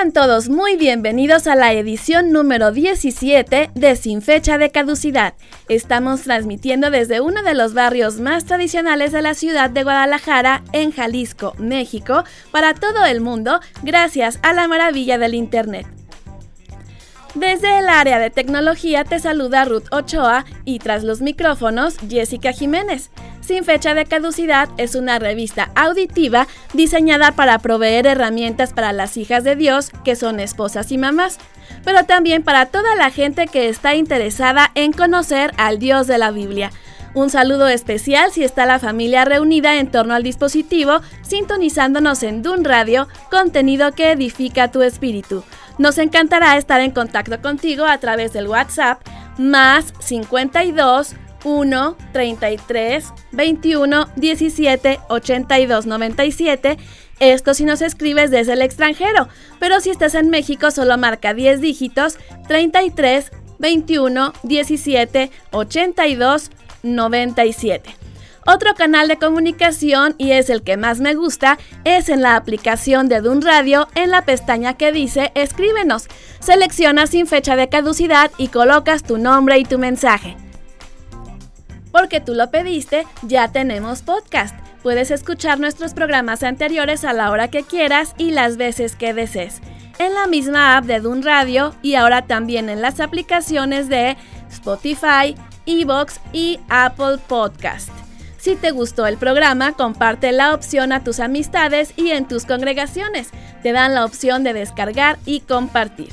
Sean todos muy bienvenidos a la edición número 17 de Sin Fecha de Caducidad. Estamos transmitiendo desde uno de los barrios más tradicionales de la ciudad de Guadalajara, en Jalisco, México, para todo el mundo, gracias a la maravilla del Internet. Desde el área de tecnología te saluda Ruth Ochoa y tras los micrófonos Jessica Jiménez. Sin fecha de caducidad es una revista auditiva diseñada para proveer herramientas para las hijas de Dios que son esposas y mamás, pero también para toda la gente que está interesada en conocer al Dios de la Biblia. Un saludo especial si está la familia reunida en torno al dispositivo, sintonizándonos en Dun Radio, contenido que edifica tu espíritu. Nos encantará estar en contacto contigo a través del WhatsApp más 52 1 33 21 17 82 97. Esto si nos escribes desde el extranjero, pero si estás en México solo marca 10 dígitos 33 21 17 82 97. Otro canal de comunicación, y es el que más me gusta, es en la aplicación de Dun Radio en la pestaña que dice Escríbenos. Seleccionas sin fecha de caducidad y colocas tu nombre y tu mensaje. Porque tú lo pediste, ya tenemos podcast. Puedes escuchar nuestros programas anteriores a la hora que quieras y las veces que desees. En la misma app de Dun Radio y ahora también en las aplicaciones de Spotify, Evox y Apple Podcast. Si te gustó el programa, comparte la opción a tus amistades y en tus congregaciones. Te dan la opción de descargar y compartir.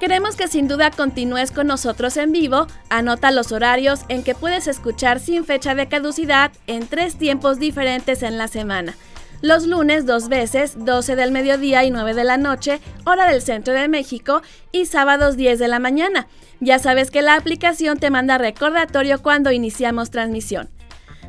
Queremos que sin duda continúes con nosotros en vivo. Anota los horarios en que puedes escuchar sin fecha de caducidad en tres tiempos diferentes en la semana. Los lunes dos veces, 12 del mediodía y 9 de la noche, hora del centro de México, y sábados 10 de la mañana. Ya sabes que la aplicación te manda recordatorio cuando iniciamos transmisión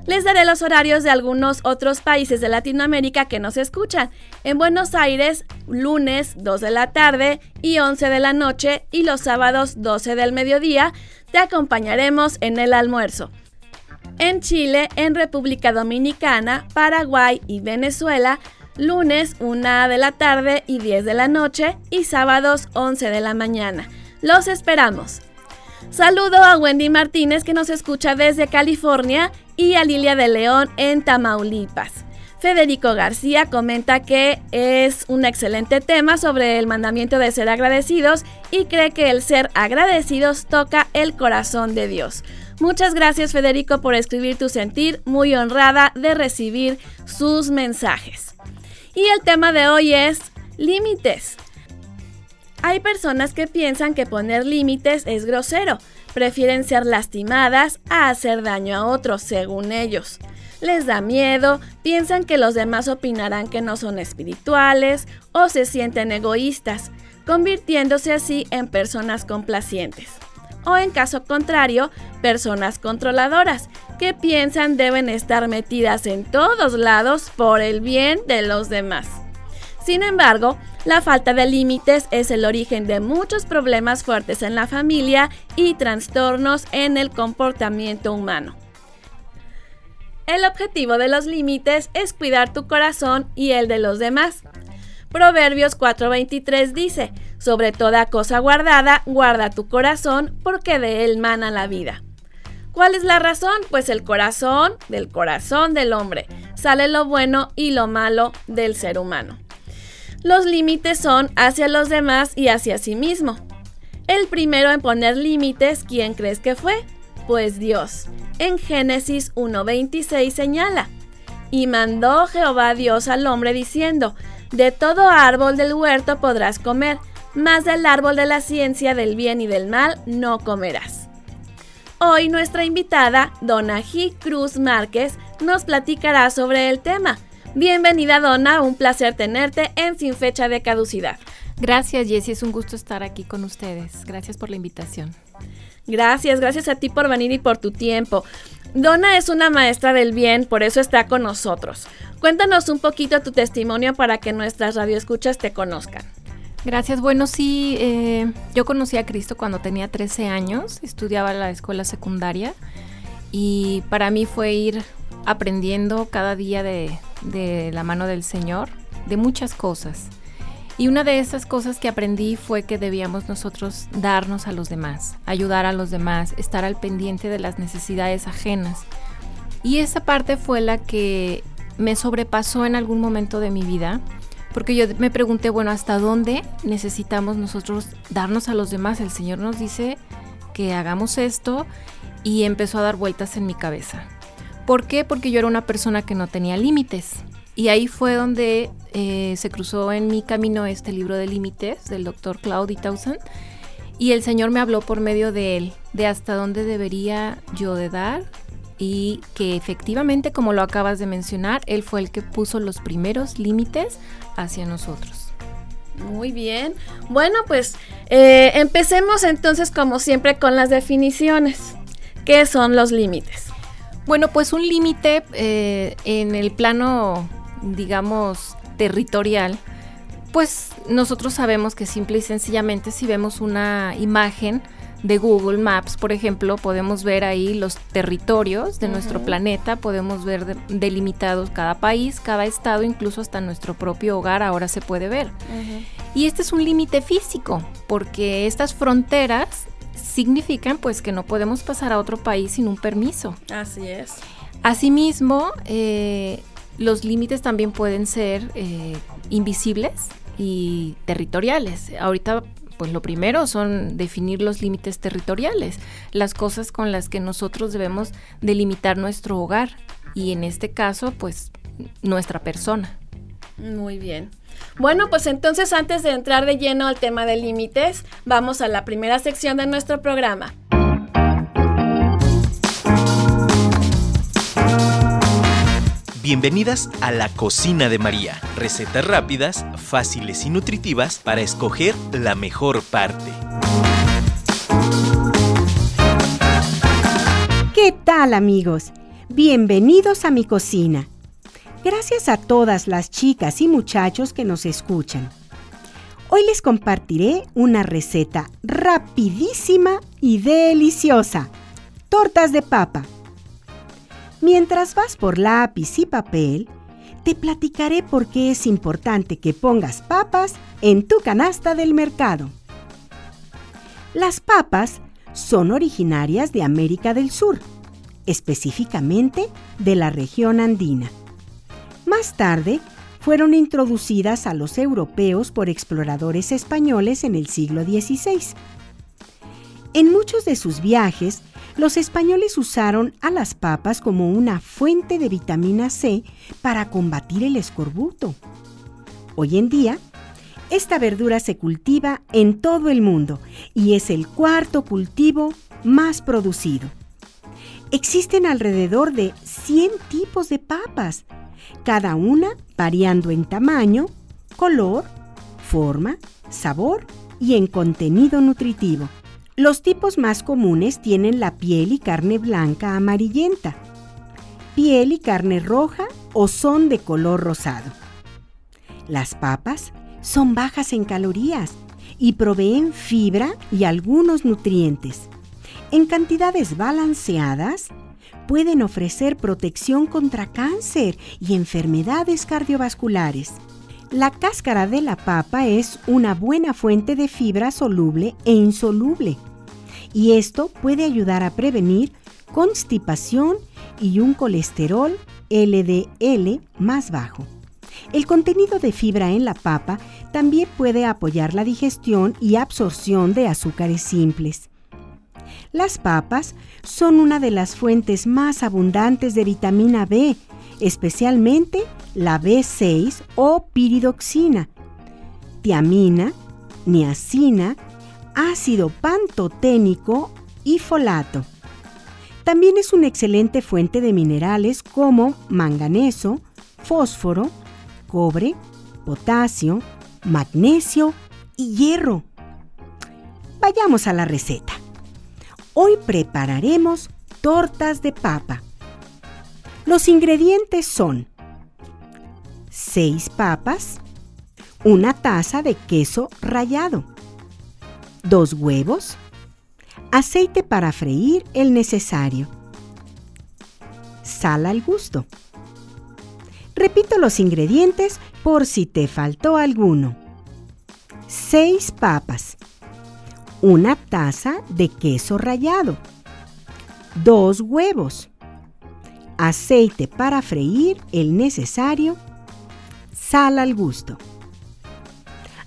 les daré los horarios de algunos otros países de Latinoamérica que nos escuchan. En Buenos Aires, lunes 2 de la tarde y 11 de la noche y los sábados 12 del mediodía, te acompañaremos en el almuerzo. En Chile, en República Dominicana, Paraguay y Venezuela, lunes 1 de la tarde y 10 de la noche y sábados 11 de la mañana. Los esperamos. Saludo a Wendy Martínez que nos escucha desde California y a Lilia de León en Tamaulipas. Federico García comenta que es un excelente tema sobre el mandamiento de ser agradecidos y cree que el ser agradecidos toca el corazón de Dios. Muchas gracias Federico por escribir tu sentir, muy honrada de recibir sus mensajes. Y el tema de hoy es límites. Hay personas que piensan que poner límites es grosero, prefieren ser lastimadas a hacer daño a otros, según ellos. Les da miedo, piensan que los demás opinarán que no son espirituales o se sienten egoístas, convirtiéndose así en personas complacientes. O en caso contrario, personas controladoras, que piensan deben estar metidas en todos lados por el bien de los demás. Sin embargo, la falta de límites es el origen de muchos problemas fuertes en la familia y trastornos en el comportamiento humano. El objetivo de los límites es cuidar tu corazón y el de los demás. Proverbios 4:23 dice, sobre toda cosa guardada, guarda tu corazón, porque de él mana la vida. ¿Cuál es la razón? Pues el corazón, del corazón del hombre, sale lo bueno y lo malo del ser humano. Los límites son hacia los demás y hacia sí mismo. El primero en poner límites, ¿quién crees que fue? Pues Dios. En Génesis 1.26 señala, y mandó Jehová Dios al hombre diciendo, de todo árbol del huerto podrás comer, más del árbol de la ciencia del bien y del mal no comerás. Hoy nuestra invitada, Dona G. Cruz Márquez, nos platicará sobre el tema. Bienvenida Dona, un placer tenerte en Sin Fecha de Caducidad. Gracias Jessie, es un gusto estar aquí con ustedes. Gracias por la invitación. Gracias, gracias a ti por venir y por tu tiempo. Donna es una maestra del bien, por eso está con nosotros. Cuéntanos un poquito tu testimonio para que nuestras radioescuchas te conozcan. Gracias. Bueno, sí, eh, yo conocí a Cristo cuando tenía 13 años, estudiaba en la escuela secundaria y para mí fue ir aprendiendo cada día de, de la mano del Señor, de muchas cosas. Y una de esas cosas que aprendí fue que debíamos nosotros darnos a los demás, ayudar a los demás, estar al pendiente de las necesidades ajenas. Y esa parte fue la que me sobrepasó en algún momento de mi vida, porque yo me pregunté, bueno, ¿hasta dónde necesitamos nosotros darnos a los demás? El Señor nos dice que hagamos esto y empezó a dar vueltas en mi cabeza. ¿Por qué? Porque yo era una persona que no tenía límites. Y ahí fue donde eh, se cruzó en mi camino este libro de límites del doctor Claude Townsend. Y el Señor me habló por medio de él, de hasta dónde debería yo de dar y que efectivamente, como lo acabas de mencionar, Él fue el que puso los primeros límites hacia nosotros. Muy bien. Bueno, pues eh, empecemos entonces como siempre con las definiciones. ¿Qué son los límites? Bueno, pues un límite eh, en el plano digamos, territorial, pues nosotros sabemos que simple y sencillamente si vemos una imagen de Google Maps, por ejemplo, podemos ver ahí los territorios de nuestro planeta, podemos ver delimitados cada país, cada estado, incluso hasta nuestro propio hogar ahora se puede ver. Y este es un límite físico, porque estas fronteras significan pues que no podemos pasar a otro país sin un permiso. Así es. Asimismo, eh, los límites también pueden ser eh, invisibles y territoriales. Ahorita, pues lo primero son definir los límites territoriales, las cosas con las que nosotros debemos delimitar nuestro hogar y en este caso, pues nuestra persona. Muy bien. Bueno, pues entonces antes de entrar de lleno al tema de límites, vamos a la primera sección de nuestro programa. Bienvenidas a la cocina de María. Recetas rápidas, fáciles y nutritivas para escoger la mejor parte. ¿Qué tal amigos? Bienvenidos a mi cocina. Gracias a todas las chicas y muchachos que nos escuchan. Hoy les compartiré una receta rapidísima y deliciosa. Tortas de papa. Mientras vas por lápiz y papel, te platicaré por qué es importante que pongas papas en tu canasta del mercado. Las papas son originarias de América del Sur, específicamente de la región andina. Más tarde, fueron introducidas a los europeos por exploradores españoles en el siglo XVI. En muchos de sus viajes, los españoles usaron a las papas como una fuente de vitamina C para combatir el escorbuto. Hoy en día, esta verdura se cultiva en todo el mundo y es el cuarto cultivo más producido. Existen alrededor de 100 tipos de papas, cada una variando en tamaño, color, forma, sabor y en contenido nutritivo. Los tipos más comunes tienen la piel y carne blanca amarillenta, piel y carne roja o son de color rosado. Las papas son bajas en calorías y proveen fibra y algunos nutrientes. En cantidades balanceadas, pueden ofrecer protección contra cáncer y enfermedades cardiovasculares. La cáscara de la papa es una buena fuente de fibra soluble e insoluble y esto puede ayudar a prevenir constipación y un colesterol LDL más bajo. El contenido de fibra en la papa también puede apoyar la digestión y absorción de azúcares simples. Las papas son una de las fuentes más abundantes de vitamina B, especialmente la B6 o piridoxina, tiamina, niacina, ácido pantoténico y folato. También es una excelente fuente de minerales como manganeso, fósforo, cobre, potasio, magnesio y hierro. Vayamos a la receta. Hoy prepararemos tortas de papa. Los ingredientes son 6 papas, una taza de queso rallado, 2 huevos, aceite para freír el necesario, sal al gusto. Repito los ingredientes por si te faltó alguno. 6 papas, una taza de queso rallado, 2 huevos, aceite para freír el necesario, sal al gusto.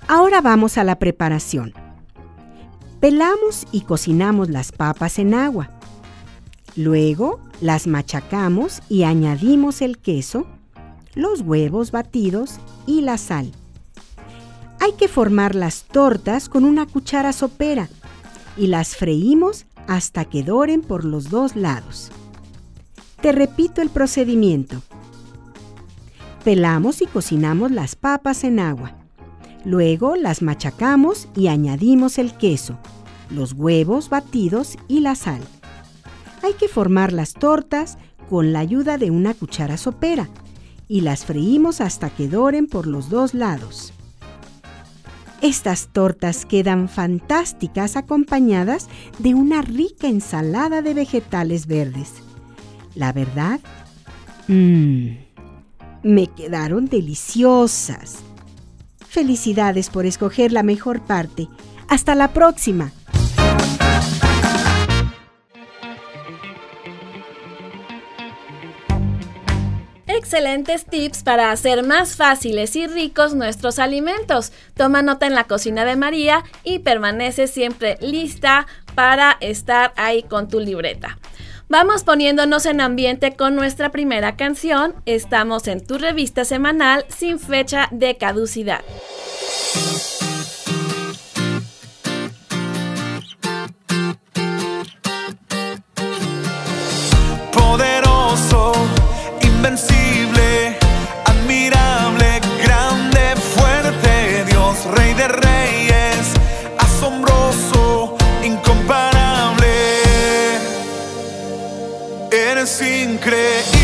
Ahora vamos a la preparación. Pelamos y cocinamos las papas en agua. Luego las machacamos y añadimos el queso, los huevos batidos y la sal. Hay que formar las tortas con una cuchara sopera y las freímos hasta que doren por los dos lados. Te repito el procedimiento. Pelamos y cocinamos las papas en agua. Luego las machacamos y añadimos el queso, los huevos batidos y la sal. Hay que formar las tortas con la ayuda de una cuchara sopera y las freímos hasta que doren por los dos lados. Estas tortas quedan fantásticas acompañadas de una rica ensalada de vegetales verdes. La verdad, mmm, me quedaron deliciosas. Felicidades por escoger la mejor parte. Hasta la próxima. Excelentes tips para hacer más fáciles y ricos nuestros alimentos. Toma nota en la cocina de María y permanece siempre lista para estar ahí con tu libreta. Vamos poniéndonos en ambiente con nuestra primera canción. Estamos en tu revista semanal sin fecha de caducidad. Eres increíble.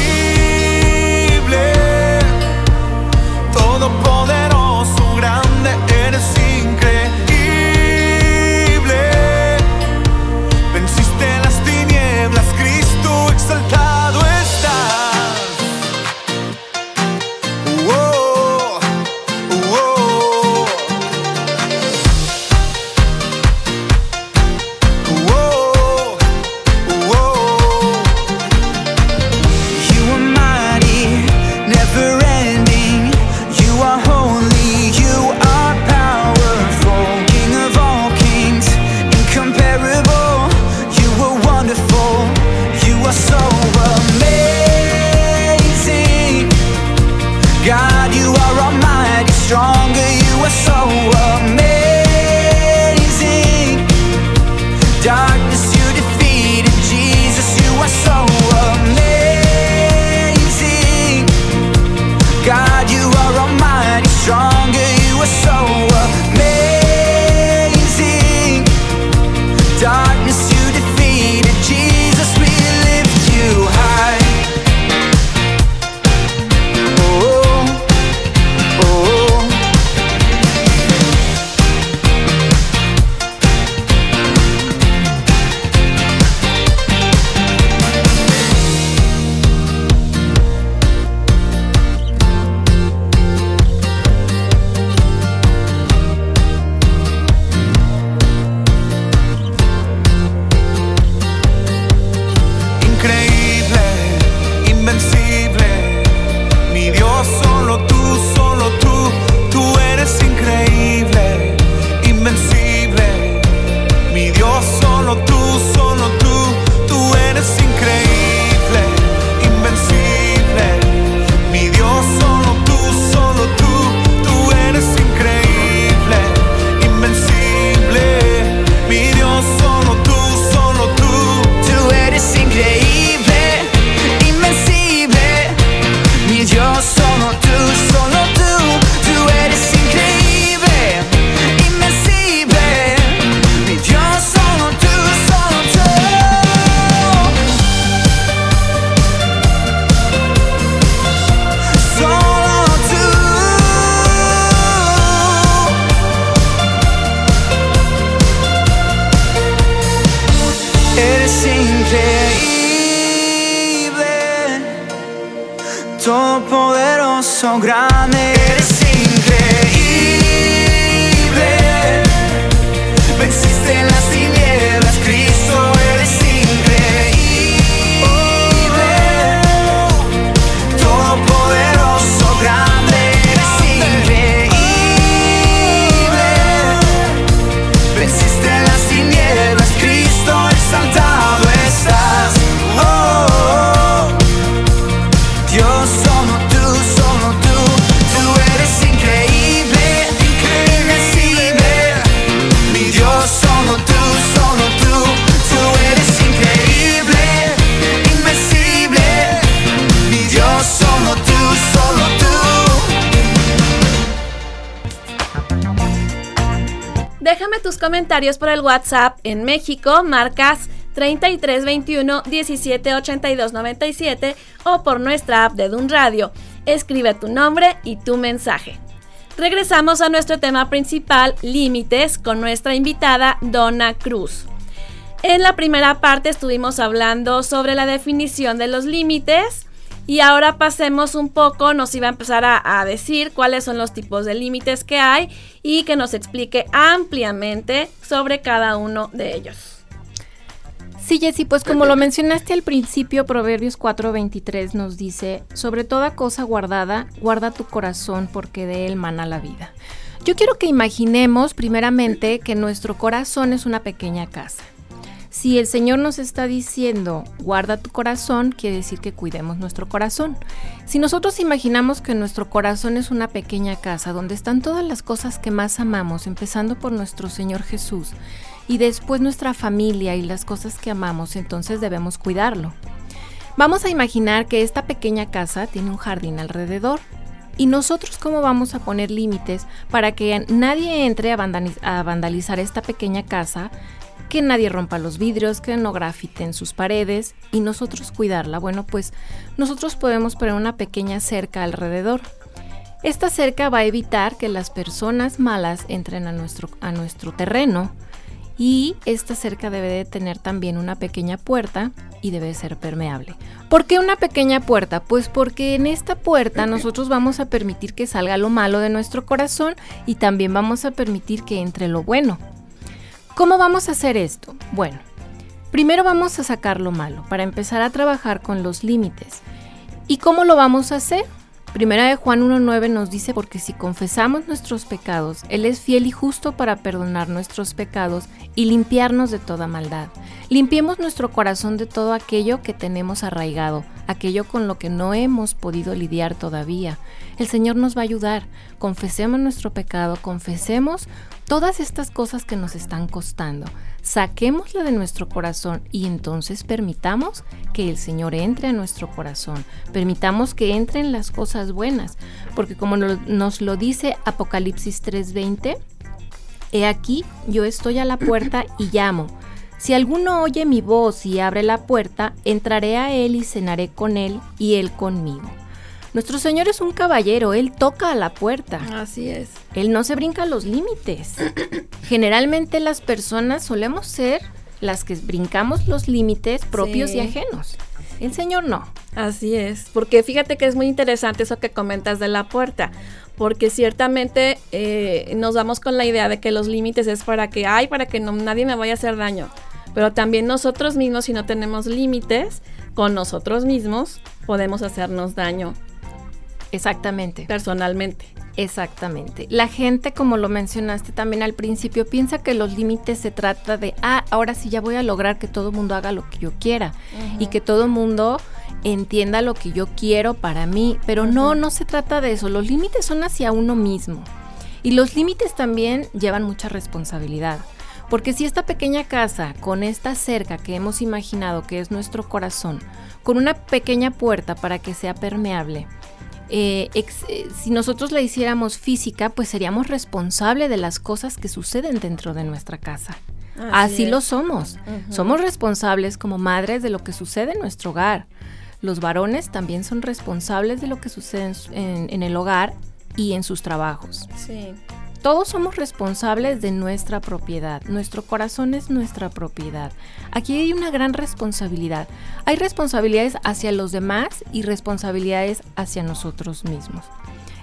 Por el WhatsApp en México, marcas 3321 1782 97 o por nuestra app de Dun Radio. Escribe tu nombre y tu mensaje. Regresamos a nuestro tema principal, límites, con nuestra invitada Donna Cruz. En la primera parte estuvimos hablando sobre la definición de los límites y ahora pasemos un poco, nos iba a empezar a, decir cuáles son los tipos de límites que hay y que nos explique ampliamente sobre cada uno de ellos. Sí, Jessy, pues como lo mencionaste al principio, Proverbios 4:23 nos dice, sobre toda cosa guardada, guarda tu corazón porque de él mana la vida. Yo quiero que imaginemos primeramente que nuestro corazón es una pequeña casa. Si el Señor nos está diciendo, guarda tu corazón, quiere decir que cuidemos nuestro corazón. Si nosotros imaginamos que nuestro corazón es una pequeña casa donde están todas las cosas que más amamos, empezando por nuestro Señor Jesús, y después nuestra familia y las cosas que amamos, entonces debemos cuidarlo. Vamos a imaginar que esta pequeña casa tiene un jardín alrededor. ¿Y nosotros cómo vamos a poner límites para que nadie entre a, vandaliz- a vandalizar esta pequeña casa, que nadie rompa los vidrios, que no grafiten sus paredes y nosotros cuidarla? Bueno, pues nosotros podemos poner una pequeña cerca alrededor. Esta cerca va a evitar que las personas malas entren a nuestro, a nuestro terreno y esta cerca debe de tener también una pequeña puerta y debe ser permeable. ¿Por qué una pequeña puerta? Pues porque en esta puerta nosotros vamos a permitir que salga lo malo de nuestro corazón y también vamos a permitir que entre lo bueno. ¿Cómo vamos a hacer esto? Bueno, primero vamos a sacar lo malo para empezar a trabajar con los límites. ¿Y cómo lo vamos a hacer? Primera de Juan 1.9 nos dice, porque si confesamos nuestros pecados, Él es fiel y justo para perdonar nuestros pecados y limpiarnos de toda maldad. Limpiemos nuestro corazón de todo aquello que tenemos arraigado, aquello con lo que no hemos podido lidiar todavía. El Señor nos va a ayudar. Confesemos nuestro pecado, confesemos todas estas cosas que nos están costando. Saquémosla de nuestro corazón y entonces permitamos que el Señor entre a nuestro corazón. Permitamos que entren las cosas buenas, porque como no- nos lo dice Apocalipsis 3:20, He aquí, yo estoy a la puerta y llamo. Si alguno oye mi voz y abre la puerta, entraré a él y cenaré con él y él conmigo. Nuestro Señor es un caballero, Él toca a la puerta. Así es. Él no se brinca los límites. Generalmente las personas solemos ser las que brincamos los límites propios Sí. y ajenos. El Señor no. Así es, porque fíjate que es muy interesante eso que comentas de la puerta, porque ciertamente eh, nos damos con la idea de que los límites es para que hay, para que no, nadie me vaya a hacer daño, pero también nosotros mismos, si no tenemos límites con nosotros mismos, podemos hacernos daño Exactamente. personalmente. Exactamente. La gente, como lo mencionaste también al principio, piensa que los límites se trata de, ah, ahora sí ya voy a lograr que todo el mundo haga lo que yo quiera y que todo el mundo entienda lo que yo quiero para mí, pero no, no se trata de eso. Los límites son hacia uno mismo y los límites también llevan mucha responsabilidad. Porque si esta pequeña casa, con esta cerca que hemos imaginado que es nuestro corazón, con una pequeña puerta para que sea permeable, eh, ex- eh, si nosotros la hiciéramos física, pues seríamos responsables de las cosas que suceden dentro de nuestra casa. Así, lo somos. Somos responsables como madres de lo que sucede en nuestro hogar. Los varones también son responsables de lo que sucede en, su- en- en el hogar y en sus trabajos. Sí. Todos somos responsables de nuestra propiedad. Nuestro corazón es nuestra propiedad. Aquí hay una gran responsabilidad. Hay responsabilidades hacia los demás y responsabilidades hacia nosotros mismos.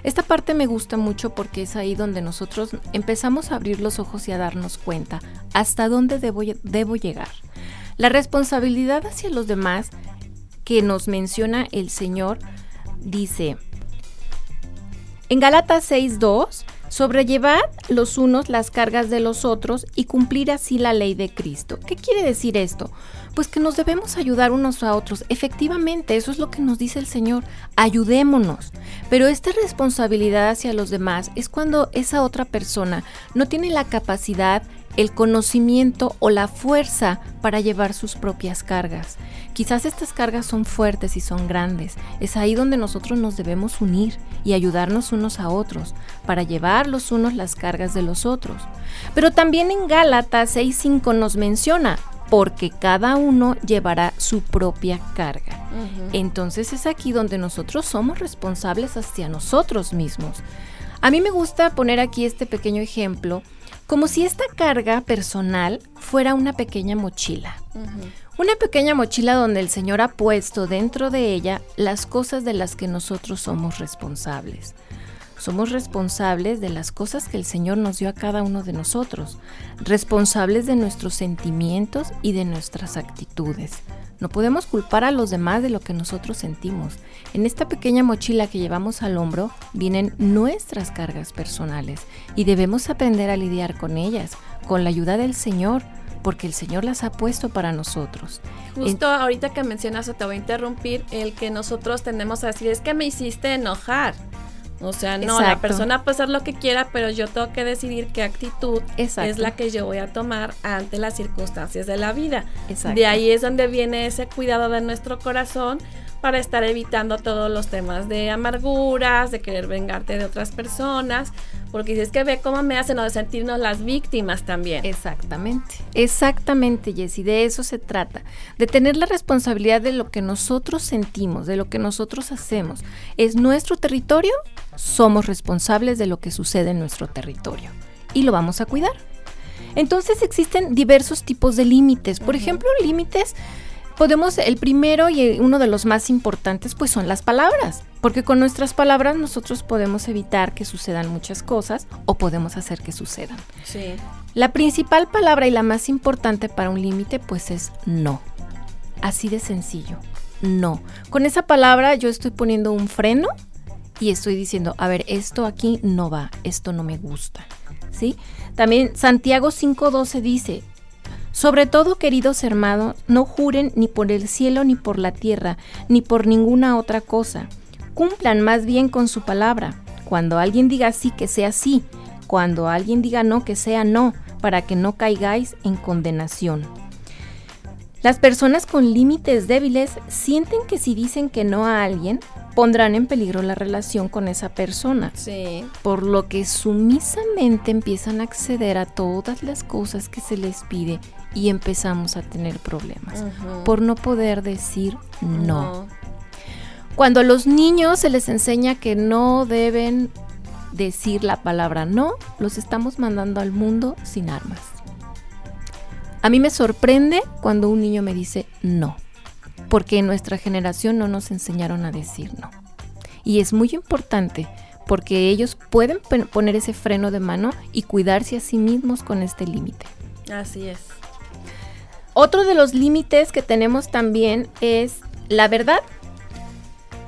Esta parte me gusta mucho porque es ahí donde nosotros empezamos a abrir los ojos y a darnos cuenta hasta dónde debo, debo llegar. La responsabilidad hacia los demás que nos menciona el Señor dice en Galatas 6.2 sobrellevad los unos las cargas de los otros y cumplir así la ley de Cristo. ¿Qué quiere decir esto? Pues que nos debemos ayudar unos a otros. Efectivamente, eso es lo que nos dice el Señor. Ayudémonos. Pero esta responsabilidad hacia los demás es cuando esa otra persona no tiene la capacidad, el conocimiento o la fuerza para llevar sus propias cargas. Quizás estas cargas son fuertes y son grandes. Es ahí donde nosotros nos debemos unir y ayudarnos unos a otros para llevar los unos las cargas de los otros. Pero también en Gálatas 6.5 nos menciona, porque cada uno llevará su propia carga. Entonces es aquí donde nosotros somos responsables hacia nosotros mismos. A mí me gusta poner aquí este pequeño ejemplo como si esta carga personal fuera una pequeña mochila. Una pequeña mochila donde el Señor ha puesto dentro de ella las cosas de las que nosotros somos responsables. Somos responsables de las cosas que el Señor nos dio a cada uno de nosotros, responsables de nuestros sentimientos y de nuestras actitudes. No podemos culpar a los demás de lo que nosotros sentimos. En esta pequeña mochila que llevamos al hombro vienen nuestras cargas personales y debemos aprender a lidiar con ellas, con la ayuda del Señor porque el Señor las ha puesto para nosotros. Justo ahorita que mencionas, o te voy a interrumpir, el que nosotros tenemos a decir es que me hiciste enojar. O sea, no, la persona puede hacer lo que quiera, pero yo tengo que decidir qué actitud es la que yo voy a tomar ante las circunstancias de la vida. De ahí es donde viene ese cuidado de nuestro corazón para estar evitando todos los temas de amarguras, de querer vengarte de otras personas, porque si es que ve cómo me hacen o de sentirnos las víctimas también. Exactamente, exactamente, Jessy, de eso se trata, de tener la responsabilidad de lo que nosotros sentimos, de lo que nosotros hacemos. Es nuestro territorio, somos responsables de lo que sucede en nuestro territorio y lo vamos a cuidar. Entonces existen diversos tipos de límites, por ejemplo, límites podemos, el primero y uno de los más importantes, pues son las palabras, porque con nuestras palabras nosotros podemos evitar que sucedan muchas cosas o podemos hacer que sucedan. Sí. La principal palabra y la más importante para un límite, pues es no. Así de sencillo. No. Con esa palabra yo estoy poniendo un freno y estoy diciendo, a ver, esto aquí no va, esto no me gusta. ¿Sí? También Santiago 5:12 dice, sobre todo, queridos hermanos, no juren ni por el cielo ni por la tierra, ni por ninguna otra cosa. Cumplan más bien con su palabra. Cuando alguien diga sí, que sea sí. Cuando alguien diga no, que sea no, para que no caigáis en condenación. Las personas con límites débiles sienten que si dicen que no a alguien, pondrán en peligro la relación con esa persona. Sí. Por lo que sumisamente empiezan a acceder a todas las cosas que se les pide y empezamos a tener problemas por no poder decir no. Cuando a los niños se les enseña que no deben decir la palabra no, los estamos mandando al mundo sin armas. A mí me sorprende cuando un niño me dice no, porque en nuestra generación no nos enseñaron a decir no. Y es muy importante porque ellos pueden poner ese freno de mano y cuidarse a sí mismos con este límite. Así es. Otro de los límites que tenemos también es la verdad.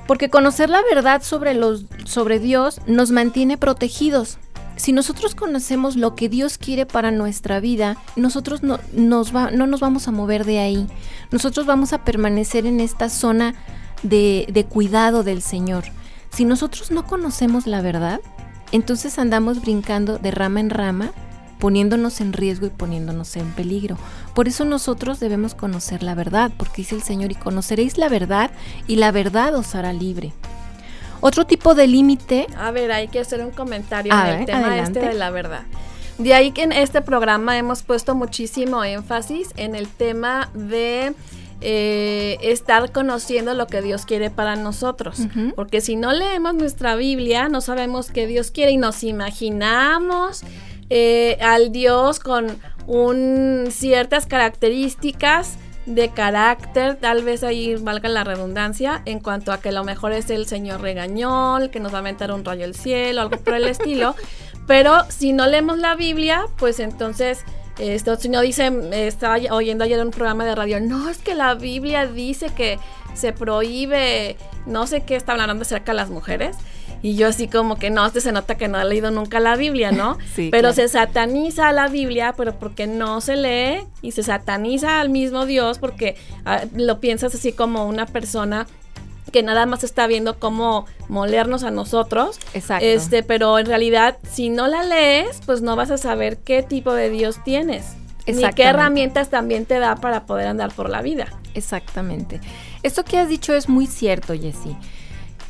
Porque conocer la verdad sobre, los, sobre Dios nos mantiene protegidos. Si nosotros conocemos lo que Dios quiere para nuestra vida, nosotros no nos, no nos vamos a mover de ahí. Nosotros vamos a permanecer en esta zona de, de cuidado del Señor. Si nosotros no conocemos la verdad, entonces andamos brincando de rama en rama poniéndonos en riesgo y poniéndonos en peligro. Por eso nosotros debemos conocer la verdad, porque dice el Señor, y conoceréis la verdad, y la verdad os hará libre. Otro tipo de límite... A ver, hay que hacer un comentario en el tema este de la verdad. De ahí que en este programa hemos puesto muchísimo énfasis en el tema de eh, estar conociendo lo que Dios quiere para nosotros. Porque si no leemos nuestra Biblia, no sabemos qué Dios quiere y nos imaginamos eh, al Dios con un, ciertas características de carácter, tal vez ahí valga la redundancia, en cuanto a que lo mejor es el señor regañón, que nos va a aventar un rayo del cielo, algo por el estilo. Pero si no leemos la Biblia, pues entonces esto, si no dice, estaba oyendo ayer un programa de radio, no, es que la Biblia dice que se prohíbe, no sé qué está hablando acerca de las mujeres. Y yo así como que no, este se nota que no ha leído nunca la Biblia, ¿no? Sí, pero claro. se sataniza la Biblia, pero porque no se lee y se sataniza al mismo Dios porque ah, lo piensas así como una persona que nada más está viendo cómo molernos a nosotros. Exacto. Este, pero en realidad, si no la lees, pues no vas a saber qué tipo de Dios tienes. Ni qué herramientas también te da para poder andar por la vida. Exactamente. Esto que has dicho es muy cierto, Jessie.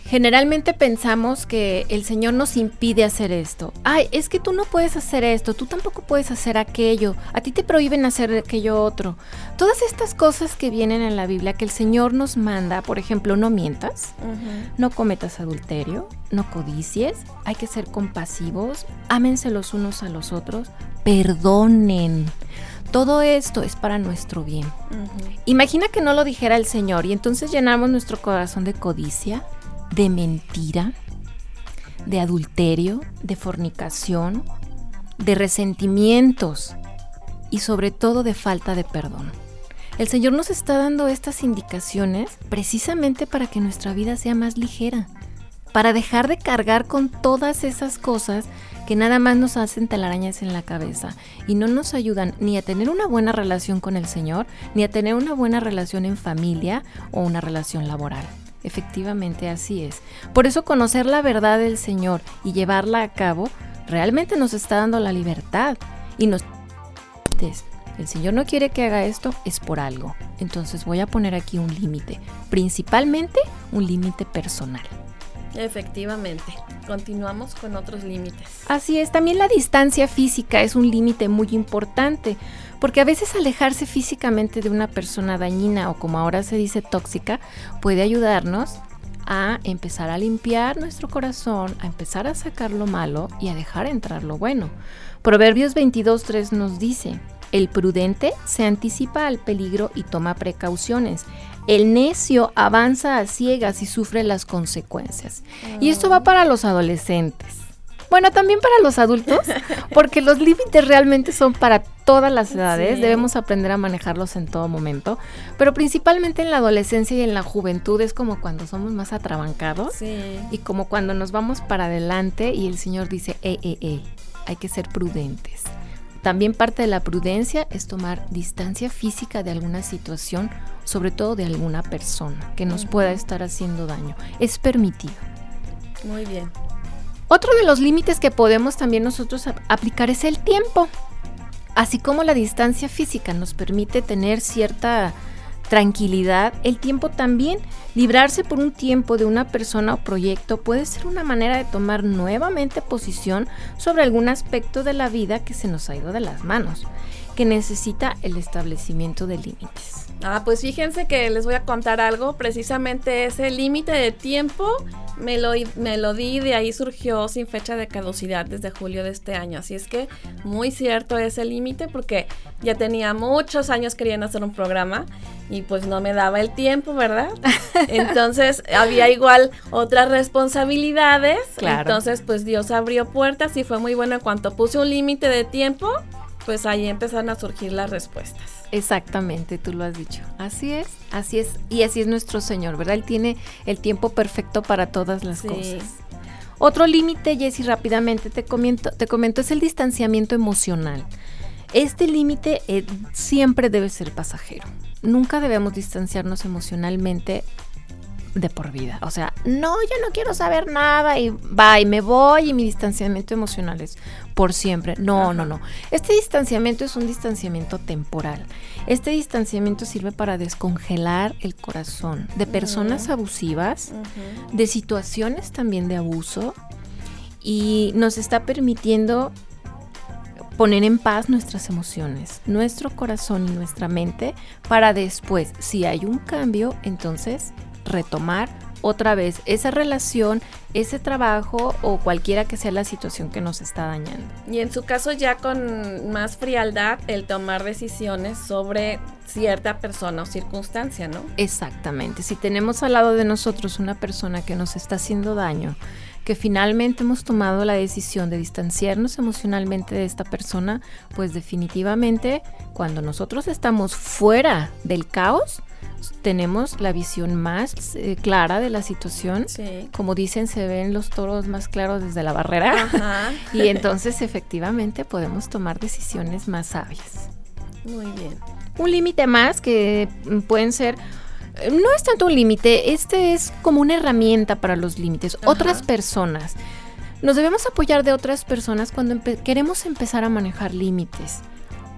Generalmente pensamos que el Señor nos impide hacer esto. Ay, es que tú no puedes hacer esto, tú tampoco puedes hacer aquello, a ti te prohíben hacer aquello otro. Todas estas cosas que vienen en la Biblia que el Señor nos manda, por ejemplo, no mientas, no cometas adulterio, no codicies, hay que ser compasivos, ámense los unos a los otros, perdonen. Todo esto es para nuestro bien. Imagina que no lo dijera el Señor y entonces llenamos nuestro corazón de codicia, de mentira, de adulterio, de fornicación, de resentimientos y sobre todo de falta de perdón. El Señor nos está dando estas indicaciones precisamente para que nuestra vida sea más ligera, para dejar de cargar con todas esas cosas que nada más nos hacen telarañas en la cabeza y no nos ayudan ni a tener una buena relación con el Señor, ni a tener una buena relación en familia o una relación laboral. Efectivamente, así es. Por eso conocer la verdad del Señor y llevarla a cabo realmente nos está dando la libertad y nos... El Señor no quiere que haga esto, es por algo. Entonces voy a poner aquí un límite, principalmente un límite personal. Efectivamente. Continuamos con otros límites. Así es, también la distancia física es un límite muy importante, porque a veces alejarse físicamente de una persona dañina o como ahora se dice tóxica puede ayudarnos a empezar a limpiar nuestro corazón, a empezar a sacar lo malo y a dejar entrar lo bueno. Proverbios 22.3 nos dice, el prudente se anticipa al peligro y toma precauciones. El necio avanza a ciegas y sufre las consecuencias. Y esto va para los adolescentes. Bueno, también para los adultos, porque los límites realmente son para todas las edades, Sí. debemos aprender a manejarlos en todo momento, pero principalmente en la adolescencia y en la juventud es como cuando somos más atrabancados Sí. y como cuando nos vamos para adelante y el Señor dice, eh, eh, eh, hay que ser prudentes. También parte de la prudencia es tomar distancia física de alguna situación, sobre todo de alguna persona que nos pueda estar haciendo daño. Es permitido. Muy bien. Otro de los límites que podemos también nosotros ap- aplicar es el tiempo. Así como la distancia física nos permite tener cierta tranquilidad, el tiempo también, librarse por un tiempo de una persona o proyecto puede ser una manera de tomar nuevamente posición sobre algún aspecto de la vida que se nos ha ido de las manos, que necesita el establecimiento de límites. Ah, pues fíjense que les voy a contar algo. Precisamente ese límite de tiempo me lo, me lo di y de ahí surgió sin fecha de caducidad desde julio de este año. Así es que muy cierto ese límite porque ya tenía muchos años queriendo hacer un programa y pues no me daba el tiempo, ¿verdad? Entonces había igual otras responsabilidades. Claro. Entonces pues Dios abrió puertas y fue muy bueno en cuanto puse un límite de tiempo. Pues ahí empezaron a surgir las respuestas. Exactamente, tú lo has dicho. Así es, así es. Y así es nuestro Señor, ¿verdad? Él tiene el tiempo perfecto para todas las Sí. cosas. Otro límite, Jessy, rápidamente te comento, te comento, es el distanciamiento emocional. Este límite eh, siempre debe ser pasajero. Nunca debemos distanciarnos emocionalmente de por vida. O sea, no, yo no quiero saber nada y va y me voy y mi distanciamiento emocional es por siempre. No, no, no. Este distanciamiento es un distanciamiento temporal. Este distanciamiento sirve para descongelar el corazón de personas abusivas, de situaciones también de abuso y nos está permitiendo poner en paz nuestras emociones, nuestro corazón y nuestra mente para después, si hay un cambio, entonces retomar otra vez esa relación, ese trabajo o cualquiera que sea la situación que nos está dañando. Y en su caso ya con más frialdad el tomar decisiones sobre cierta persona o circunstancia, ¿no? Exactamente. Si tenemos al lado de nosotros una persona que nos está haciendo daño, que finalmente hemos tomado la decisión de distanciarnos emocionalmente de esta persona, pues definitivamente cuando nosotros estamos fuera del caos, tenemos la visión más eh, clara de la situación. Sí. Como dicen, se ven los toros más claros desde la barrera. Ajá. y entonces efectivamente podemos tomar decisiones más sabias. Muy bien. Un límite más que mm, pueden ser eh, no es tanto un límite, este es como una herramienta para los límites. Ajá. Otras personas. Nos debemos apoyar de otras personas cuando empe- queremos empezar a manejar límites.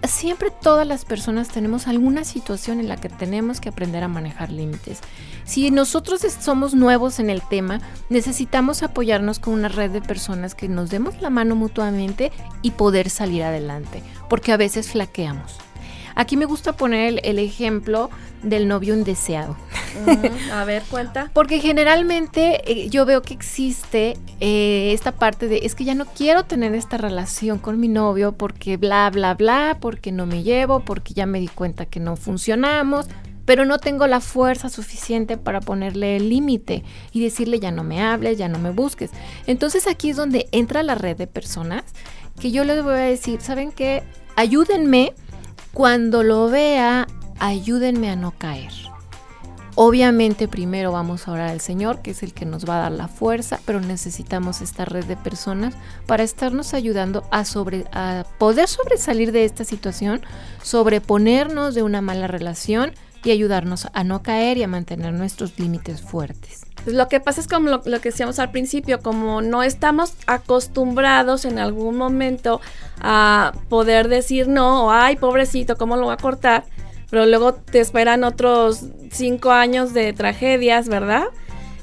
Siempre todas las personas tenemos alguna situación en la que tenemos que aprender a manejar límites. Si nosotros somos nuevos en el tema, necesitamos apoyarnos con una red de personas que nos demos la mano mutuamente y poder salir adelante, porque a veces flaqueamos. Aquí me gusta poner el, el ejemplo del novio indeseado. A ver, cuenta. Porque generalmente eh, yo veo que existe eh, esta parte de es que ya no quiero tener esta relación con mi novio porque bla, bla, bla, porque no me llevo, porque ya me di cuenta que no funcionamos, pero no tengo la fuerza suficiente para ponerle el límite y decirle ya no me hables, ya no me busques. Entonces aquí es donde entra la red de personas que yo les voy a decir, ¿saben qué? Ayúdenme cuando lo vea, ayúdenme a no caer. Obviamente primero vamos a orar al Señor, que es el que nos va a dar la fuerza, pero necesitamos esta red de personas para estarnos ayudando a, a poder sobresalir de esta situación, sobreponernos de una mala relación y ayudarnos a no caer y a mantener nuestros límites fuertes. Pues lo que pasa es como lo, que decíamos al principio, como no estamos acostumbrados en algún momento a poder decir no, o ay, pobrecito, ¿cómo lo va a cortar? Pero luego te esperan otros cinco años de tragedias, ¿verdad?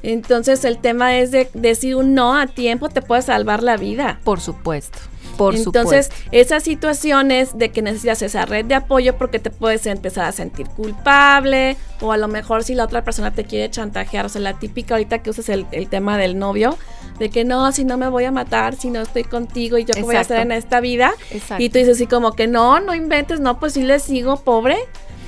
Entonces el tema es de decir un no a tiempo te puede salvar la vida. Por supuesto, por Entonces, supuesto. esas situaciones de que necesitas esa red de apoyo porque te puedes empezar a sentir culpable o a lo mejor si la otra persona te quiere chantajear, o sea, la típica ahorita que usas el, el tema del novio, de que no, si no me voy a matar, si no estoy contigo y yo qué voy a hacer en esta vida. Exacto. Y tú dices así como que no, no inventes, no, pues sí le sigo, pobre.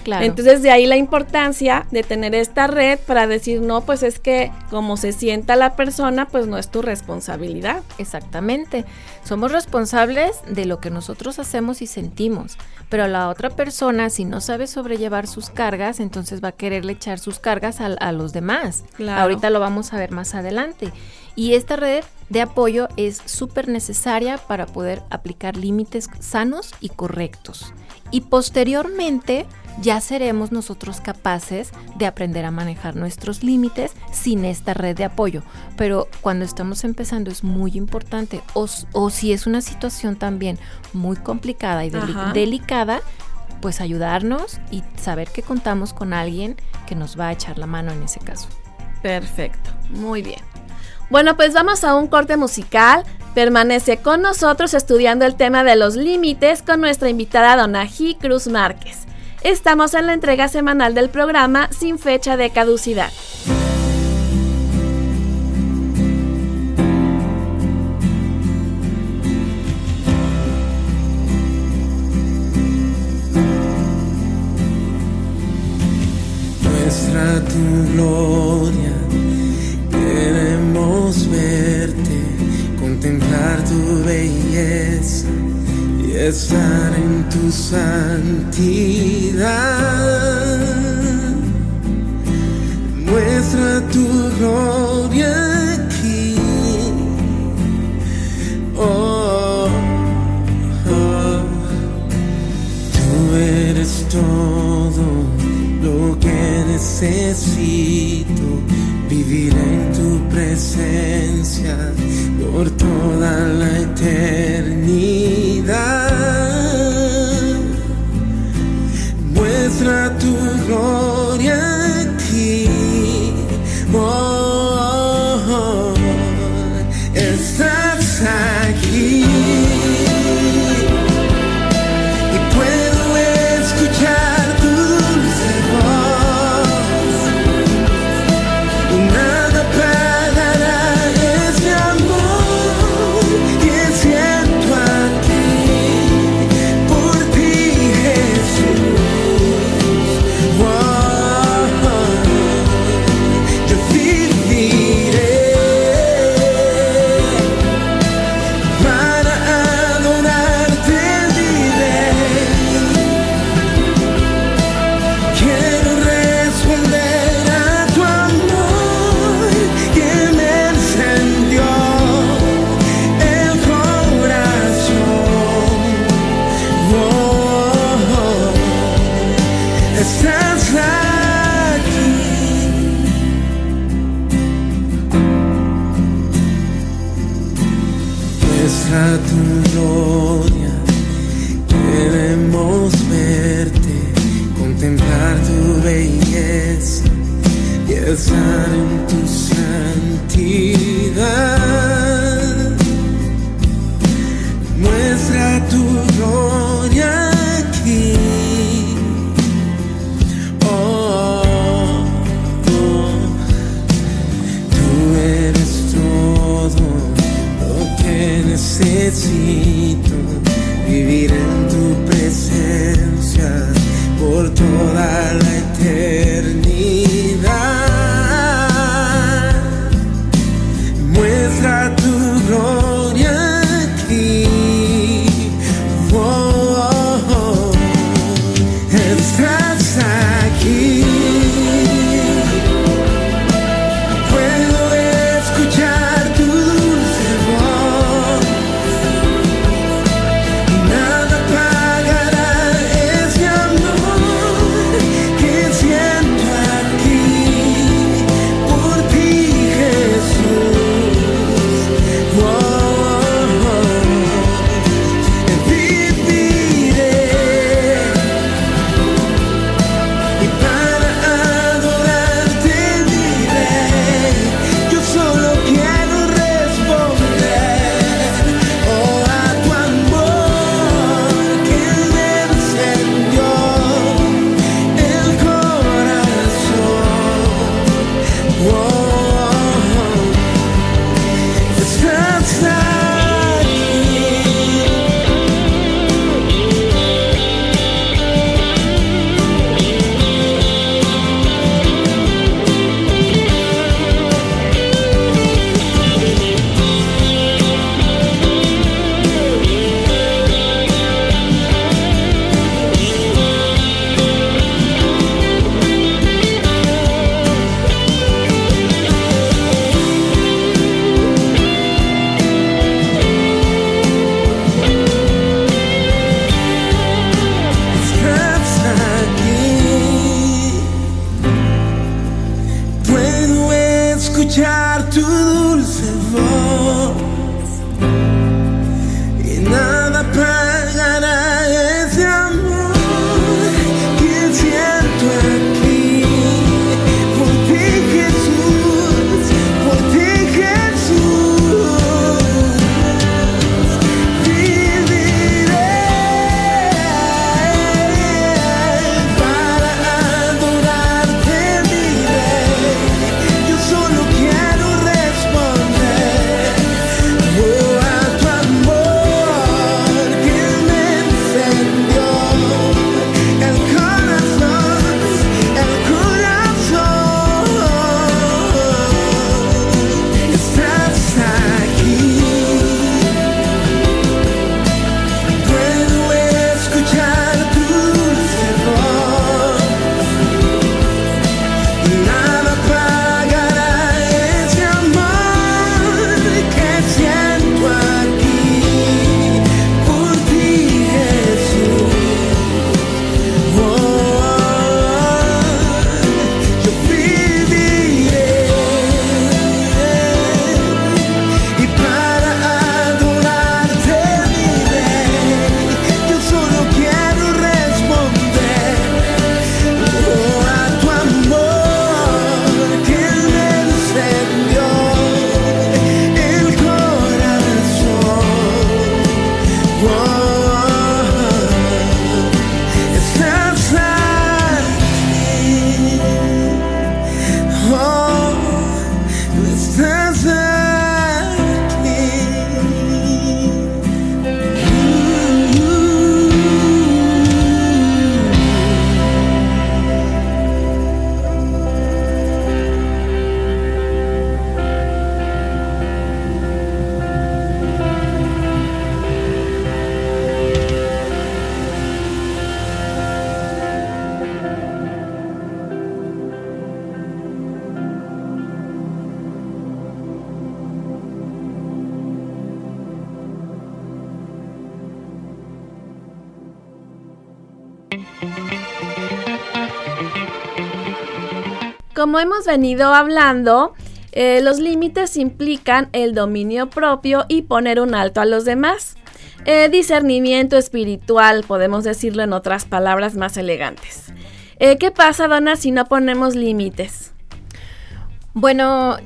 Claro. Entonces de ahí la importancia de tener esta red para decir, no, pues es que como se sienta la persona, pues no es tu responsabilidad. Exactamente. Somos responsables de lo que nosotros hacemos y sentimos. Pero la otra persona, si no sabe sobrellevar sus cargas, entonces va a quererle echar sus cargas a, a los demás. Claro. Ahorita lo vamos a ver más adelante. Y esta red de apoyo es súper necesaria para poder aplicar límites sanos y correctos. Y posteriormente ya seremos nosotros capaces de aprender a manejar nuestros límites sin esta red de apoyo. Pero cuando estamos empezando es muy importante, o, si es una situación también muy complicada y deli- Ajá. delicada, pues ayudarnos y saber que contamos con alguien que nos va a echar la mano en ese caso. Perfecto, muy bien. Bueno, pues vamos a un corte musical. Permanece con nosotros estudiando el tema de los límites con nuestra invitada Donají Cruz Márquez. Estamos en la entrega semanal del programa sin fecha de caducidad. Muestra tu gloria, queremos verte, contemplar tu belleza y estar en tu santidad. Escuchar tu dulce voz Hemos venido hablando, Eh, los límites implican el dominio propio y poner un alto a los demás. Eh, discernimiento espiritual, podemos decirlo en otras palabras más elegantes. Eh, ¿Qué pasa, Donna, si no ponemos límites? Bueno,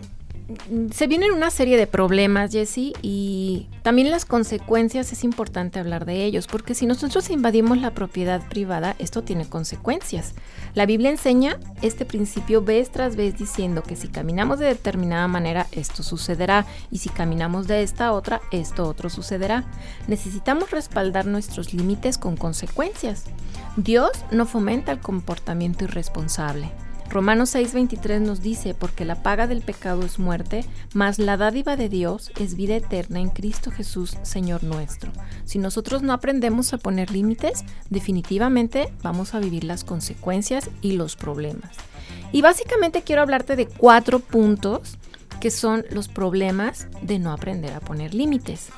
se vienen una serie de problemas, Jessie, y también las consecuencias es importante hablar de ellos, porque si nosotros invadimos la propiedad privada, esto tiene consecuencias. La Biblia enseña este principio vez tras vez diciendo que si caminamos de determinada manera, esto sucederá, y si caminamos de esta otra, esto otro sucederá. Necesitamos respaldar nuestros límites con consecuencias. Dios no fomenta el comportamiento irresponsable. Romanos 6:23 nos dice, porque la paga del pecado es muerte, mas la dádiva de Dios es vida eterna en Cristo Jesús, Señor nuestro. Si nosotros no aprendemos a poner límites, definitivamente vamos a vivir las consecuencias y los problemas. Y básicamente quiero hablarte de cuatro puntos que son los problemas de no aprender a poner límites.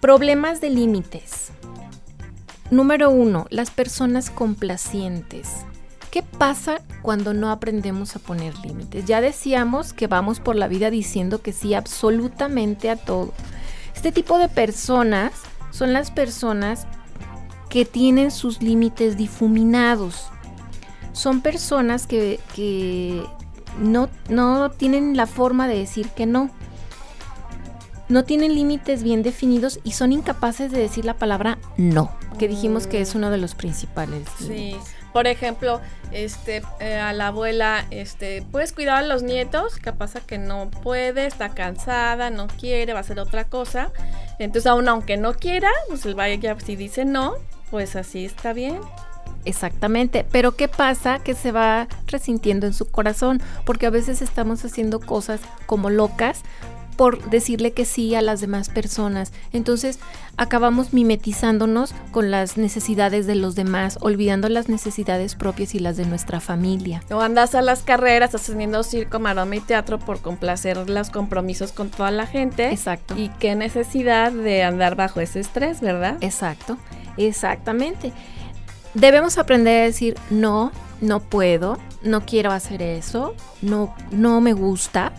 Problemas de límites. Número uno, las personas complacientes. ¿Qué pasa cuando no aprendemos a poner límites? Ya decíamos que vamos por la vida diciendo que sí absolutamente a todo. Este tipo de personas son las personas que tienen sus límites difuminados. Son personas que, que no, no tienen la forma de decir que no. No tienen límites bien definidos y son incapaces de decir la palabra no, que dijimos que es uno de los principales. Sí. Por ejemplo, este, eh, a la abuela, este, ¿puedes cuidar a los nietos? ¿Qué pasa que no puede, está cansada, no quiere, va a hacer otra cosa. Entonces, aún aunque no quiera, pues el vaya si dice no, pues así está bien. Exactamente, pero ¿qué pasa? Que se va resintiendo en su corazón, porque a veces estamos haciendo cosas como locas por decirle que sí a las demás personas. Entonces acabamos mimetizándonos con las necesidades de los demás, olvidando las necesidades propias y las de nuestra familia. O andas a las carreras haciendo circo, maroma y teatro por complacer los compromisos con toda la gente. Exacto. Y qué necesidad de andar bajo ese estrés, ¿verdad? Exacto, exactamente. Debemos aprender a decir no, no puedo, no quiero hacer eso, no, no me gusta,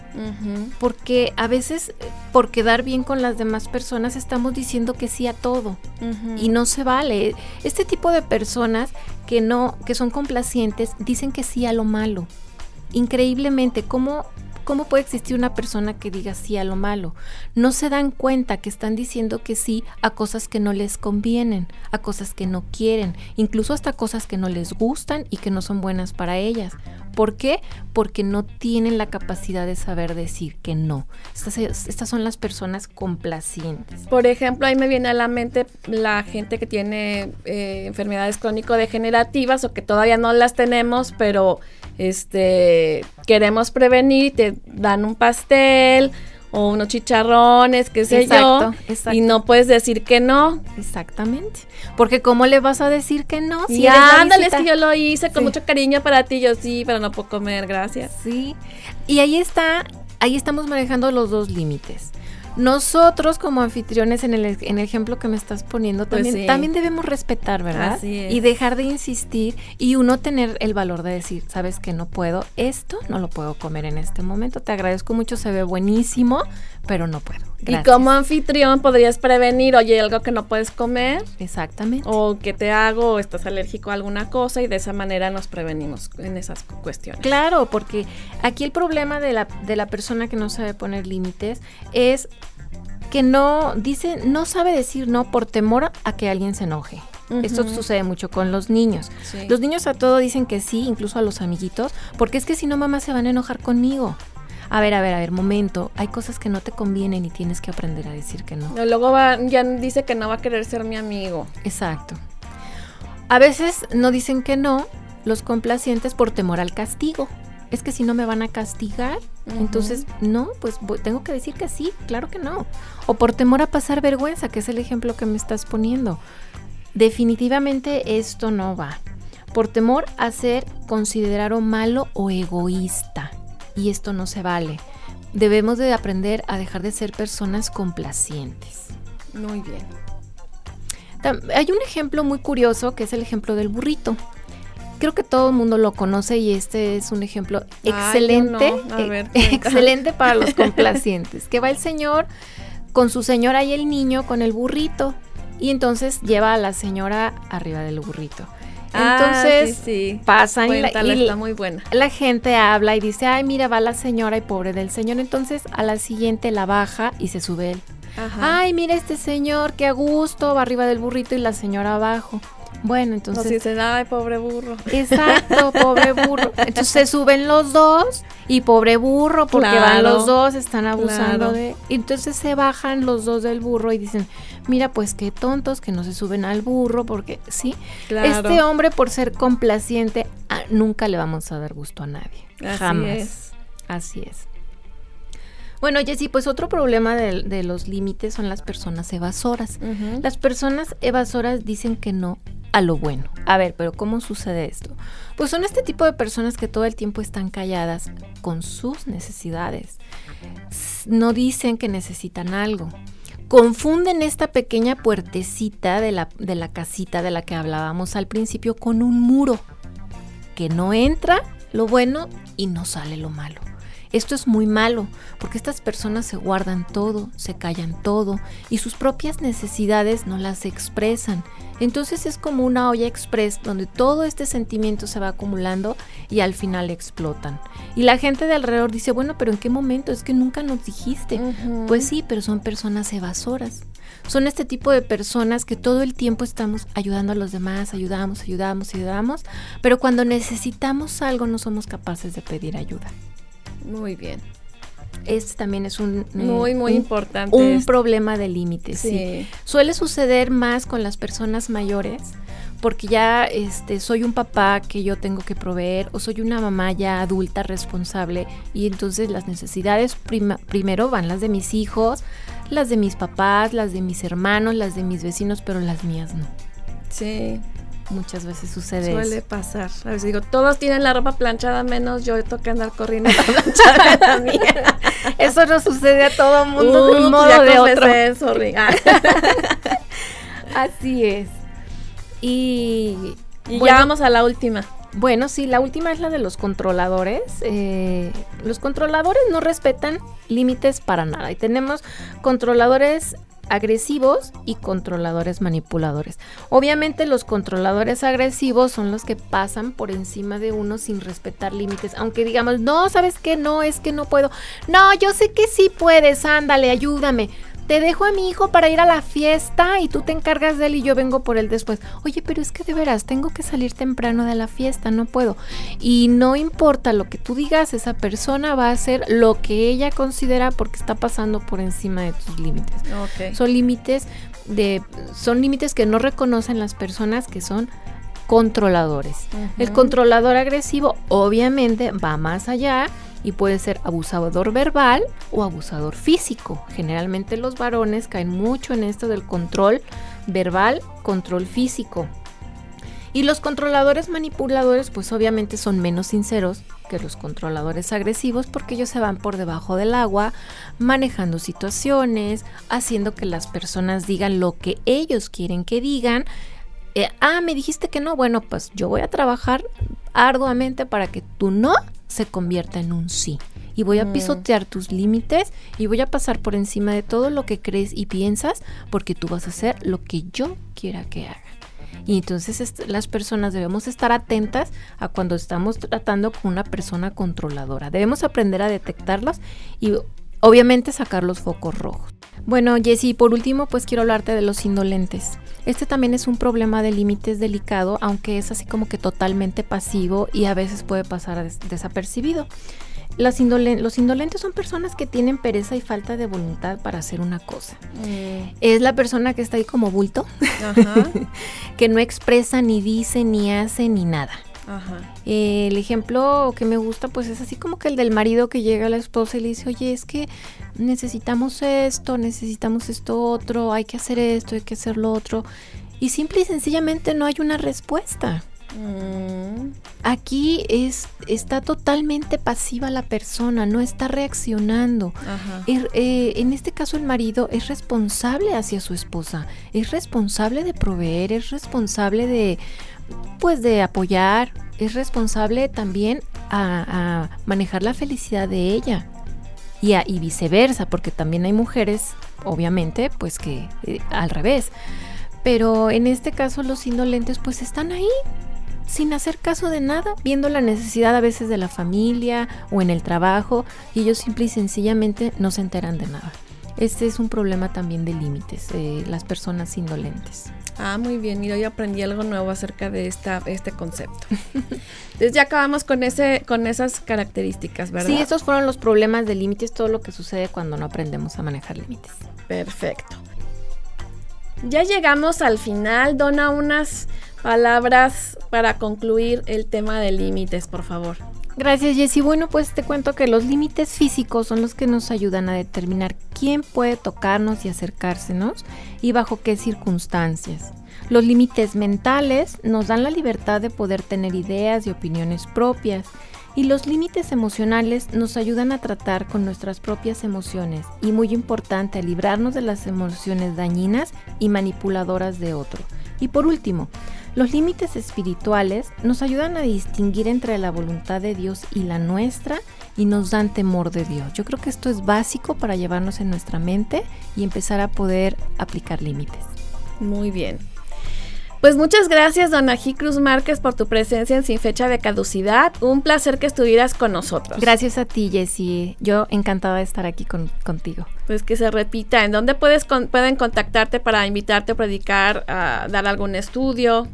porque a veces por quedar bien con las demás personas estamos diciendo que sí a todo y no se vale. Este tipo de personas que no, que son complacientes, dicen que sí a lo malo. Increíblemente, ¿cómo, ¿cómo puede existir una persona que diga sí a lo malo? No se dan cuenta que están diciendo que sí a cosas que no les convienen, a cosas que no quieren, incluso hasta cosas que no les gustan y que no son buenas para ellas. ¿Por qué? Porque no tienen la capacidad de saber decir que no. Estas, estas son las personas complacientes. Por ejemplo, ahí me viene a la mente la gente que tiene eh, enfermedades crónico-degenerativas o que todavía no las tenemos, pero este queremos prevenir, te dan un pastel o unos chicharrones, qué sé Exacto, yo, exacto. y no puedes decir que no. Exactamente. Porque ¿cómo le vas a decir que no? Si la ándale, es que yo lo hice con Sí. mucho cariño para ti, yo sí, pero no puedo comer, gracias. Sí. Y ahí está, ahí estamos manejando los dos límites. Nosotros como anfitriones en el, en el ejemplo que me estás poniendo Pues también, sí. también debemos respetar, ¿verdad? Así es. Y dejar de insistir y uno tener el valor de decir, sabes que no puedo, esto no lo puedo comer en este momento, te agradezco mucho, se ve buenísimo, pero no puedo. Gracias. Y como anfitrión podrías prevenir, oye, algo que no puedes comer, Exactamente. o que te hago, o estás alérgico a alguna cosa, y de esa manera nos prevenimos en esas cu- cuestiones. Claro, porque aquí el problema de la, de la persona que no sabe poner límites es que no dice, no sabe decir no por temor a que alguien se enoje. Esto Ujú. sucede mucho con los niños. Sí. Los niños a todo dicen que sí, incluso a los amiguitos, porque es que si no mamá se van a enojar conmigo. A ver, a ver, a ver, momento, hay cosas que no te convienen y tienes que aprender a decir que no. Luego va- ya dice que no va a querer ser mi amigo. Exacto. A veces no dicen que no los complacientes por temor al castigo. Es que si no me van a castigar, entonces no, pues voy- tengo que decir que sí, claro que no. O por temor a pasar vergüenza, que es el ejemplo que me estás poniendo. Definitivamente esto no va. Por temor a ser considerado malo o egoísta. Y esto no se vale. Debemos de aprender a dejar de ser personas complacientes. Muy bien. Hay un ejemplo muy curioso que es el ejemplo del burrito. creo que todo el mundo lo conoce y este es un ejemplo Ay, excelente, no. Eh, ver, excelente para los complacientes. Que va el señor con su señora y el niño con el burrito y entonces lleva a la señora arriba del burrito. Entonces Ah, sí, sí. pasan y la- y está muy buena. la gente habla y dice, ay, mira, va la señora y pobre del señor. Entonces a la siguiente la baja y se sube él. Ajá. Ay, mira este señor, qué a gusto, va arriba del burrito y la señora abajo. Bueno, No, entonces... si dicen, ay, pobre burro. Exacto, pobre burro. Entonces se suben los dos y pobre burro porque van los dos, están abusando claro. de... Entonces se bajan los dos del burro y dicen, mira pues qué tontos que no se suben al burro porque sí, Claro. este hombre por ser complaciente ah, nunca le vamos a dar gusto a nadie. Así Jamás. es. Así es. Bueno, Jessy, pues otro problema de, de los límites son las personas evasoras. Las personas evasoras dicen que no a lo bueno. A ver, pero ¿cómo sucede esto? Pues son este tipo de personas que todo el tiempo están calladas con sus necesidades. No dicen que necesitan algo. Confunden esta pequeña puertecita de la, de la casita de la que hablábamos al principio con un muro. Que no entra lo bueno y no sale lo malo. Esto es muy malo porque estas personas se guardan todo, se callan todo y sus propias necesidades no las expresan. Entonces es como una olla express donde todo este sentimiento se va acumulando y al final explotan. Y la gente de alrededor dice, bueno, pero ¿en qué momento? Es que nunca nos dijiste. Pues sí, pero son personas evasoras. Son este tipo de personas que todo el tiempo estamos ayudando a los demás, ayudamos, ayudamos, ayudamos, pero cuando necesitamos algo no somos capaces de pedir ayuda. Muy bien. Este también es un, Muy, muy un- importante. un esto. problema de límites. sí. Sí. Suele suceder más con las personas mayores porque ya este, soy un papá que yo tengo que proveer o soy una mamá ya adulta responsable y entonces las necesidades prima- primero van las de mis hijos, las de mis papás, las de mis hermanos, las de mis vecinos, pero las mías no. Sí. Muchas veces sucede Suele eso. pasar. A veces digo, todos tienen la ropa planchada menos yo que andar corriendo la planchada de la mía. Eso no sucede a todo mundo de un modo ya de otro. Ah. Así es. Y, Y bueno, ya vamos a la última. Bueno, sí, la última es la de los controladores. Eh, los controladores no respetan límites para nada. Y tenemos controladores agresivos y controladores manipuladores. Obviamente los controladores agresivos son los que pasan por encima de uno sin respetar límites. Aunque digamos, no, ¿sabes qué? No, es que no puedo. No, yo sé que sí puedes, ándale, ayúdame. Te dejo a mi hijo para ir a la fiesta y tú te encargas de él y yo vengo por él después. Oye, pero es que de veras, tengo que salir temprano de la fiesta, no puedo. Y no importa lo que tú digas, esa persona va a hacer lo que ella considera porque está pasando por encima de tus límites. Ok. Son límites de son límites que no reconocen las personas que son controladores. El controlador agresivo obviamente va más allá y puede ser abusador verbal o abusador físico. Generalmente los varones caen mucho en esto del control verbal, control físico. Y los controladores manipuladores pues obviamente son menos sinceros que los controladores agresivos porque ellos se van por debajo del agua, manejando situaciones, haciendo que las personas digan lo que ellos quieren que digan. Eh, ah, me dijiste que no, bueno, pues yo voy a trabajar arduamente para que tu no se convierta en un sí. Y voy a Mm. pisotear tus límites y voy a pasar por encima de todo lo que crees y piensas porque tú vas a hacer lo que yo quiera que haga. Y entonces est- las personas debemos estar atentas a cuando estamos tratando con una persona controladora. Debemos aprender a detectarlos y obviamente sacar los focos rojos. Bueno, Jessy, por último, pues quiero hablarte de los indolentes. Este también es un problema de límites delicado, aunque es así como que totalmente pasivo y a veces puede pasar des- desapercibido. Las indolen- los indolentes son personas que tienen pereza y falta de voluntad para hacer una cosa. Mm, Es la persona que está ahí como bulto, Ajá. que no expresa, ni dice, ni hace, ni nada. Ajá. Eh, el ejemplo que me gusta pues es así como que el del marido que llega a la esposa y le dice, oye, es que necesitamos esto, necesitamos esto otro, hay que hacer esto, hay que hacer lo otro. Y simple y sencillamente no hay una respuesta. Mm, Aquí es, está totalmente pasiva la persona, no está reaccionando. Er- eh, en este caso el marido es responsable hacia su esposa, es responsable de proveer, es responsable de, pues, de apoyar, es responsable también a, manejar la felicidad de ella y viceversa, porque también hay mujeres, obviamente, pues que eh, al revés. Pero en este caso los indolentes pues están ahí sin hacer caso de nada, viendo la necesidad a veces de la familia o en el trabajo y ellos simple y sencillamente no se enteran de nada. Este es un problema también de límites, eh, las personas indolentes. Ah, muy bien. Mira, yo aprendí algo nuevo acerca de esta, este concepto. Entonces ya acabamos con ese, con esas características, ¿verdad? Sí, estos fueron los problemas de límites, todo lo que sucede cuando no aprendemos a manejar límites. Perfecto. Ya llegamos al final. Dona unas palabras para concluir el tema de límites, por favor. Gracias Jessy. Bueno, pues te cuento que los límites físicos son los que nos ayudan a determinar quién puede tocarnos y acercársenos y bajo qué circunstancias. Los límites mentales nos dan la libertad de poder tener ideas y opiniones propias. Y los límites emocionales nos ayudan a tratar con nuestras propias emociones y muy importante, a librarnos de las emociones dañinas y manipuladoras de otro. Y por último, los límites espirituales nos ayudan a distinguir entre la voluntad de Dios y la nuestra y nos dan temor de Dios. Yo creo que esto es básico para llevarnos en nuestra mente y empezar a poder aplicar límites. Muy bien. Pues muchas gracias, Dona G. Cruz Márquez, por tu presencia en Sin Fecha de Caducidad. Un placer que estuvieras con nosotros. Gracias a ti, Jessie. Yo encantada de estar aquí con- contigo. Pues que se repita. ¿En dónde puedes con- pueden contactarte para invitarte a predicar, a dar algún estudio?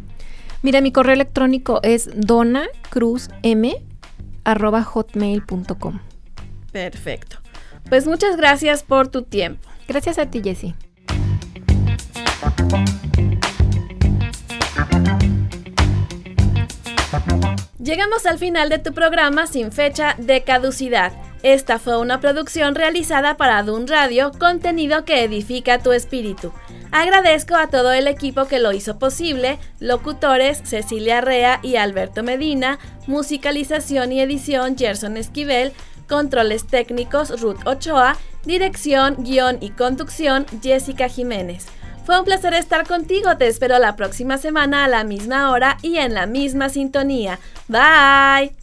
Mira, mi correo electrónico es donacruzm@hotmail.com. Perfecto. Pues muchas gracias por tu tiempo. Gracias a ti, Jessie. Llegamos al final de tu programa sin fecha de caducidad. Esta fue una producción realizada para Dun Radio, contenido que edifica tu espíritu. Agradezco a todo el equipo que lo hizo posible, locutores Cecilia Rea y Alberto Medina, musicalización y edición Gerson Esquivel, controles técnicos Ruth Ochoa, dirección, guion y conducción Jessica Jiménez. Fue un placer estar contigo, te espero la próxima semana a la misma hora y en la misma sintonía. Bye.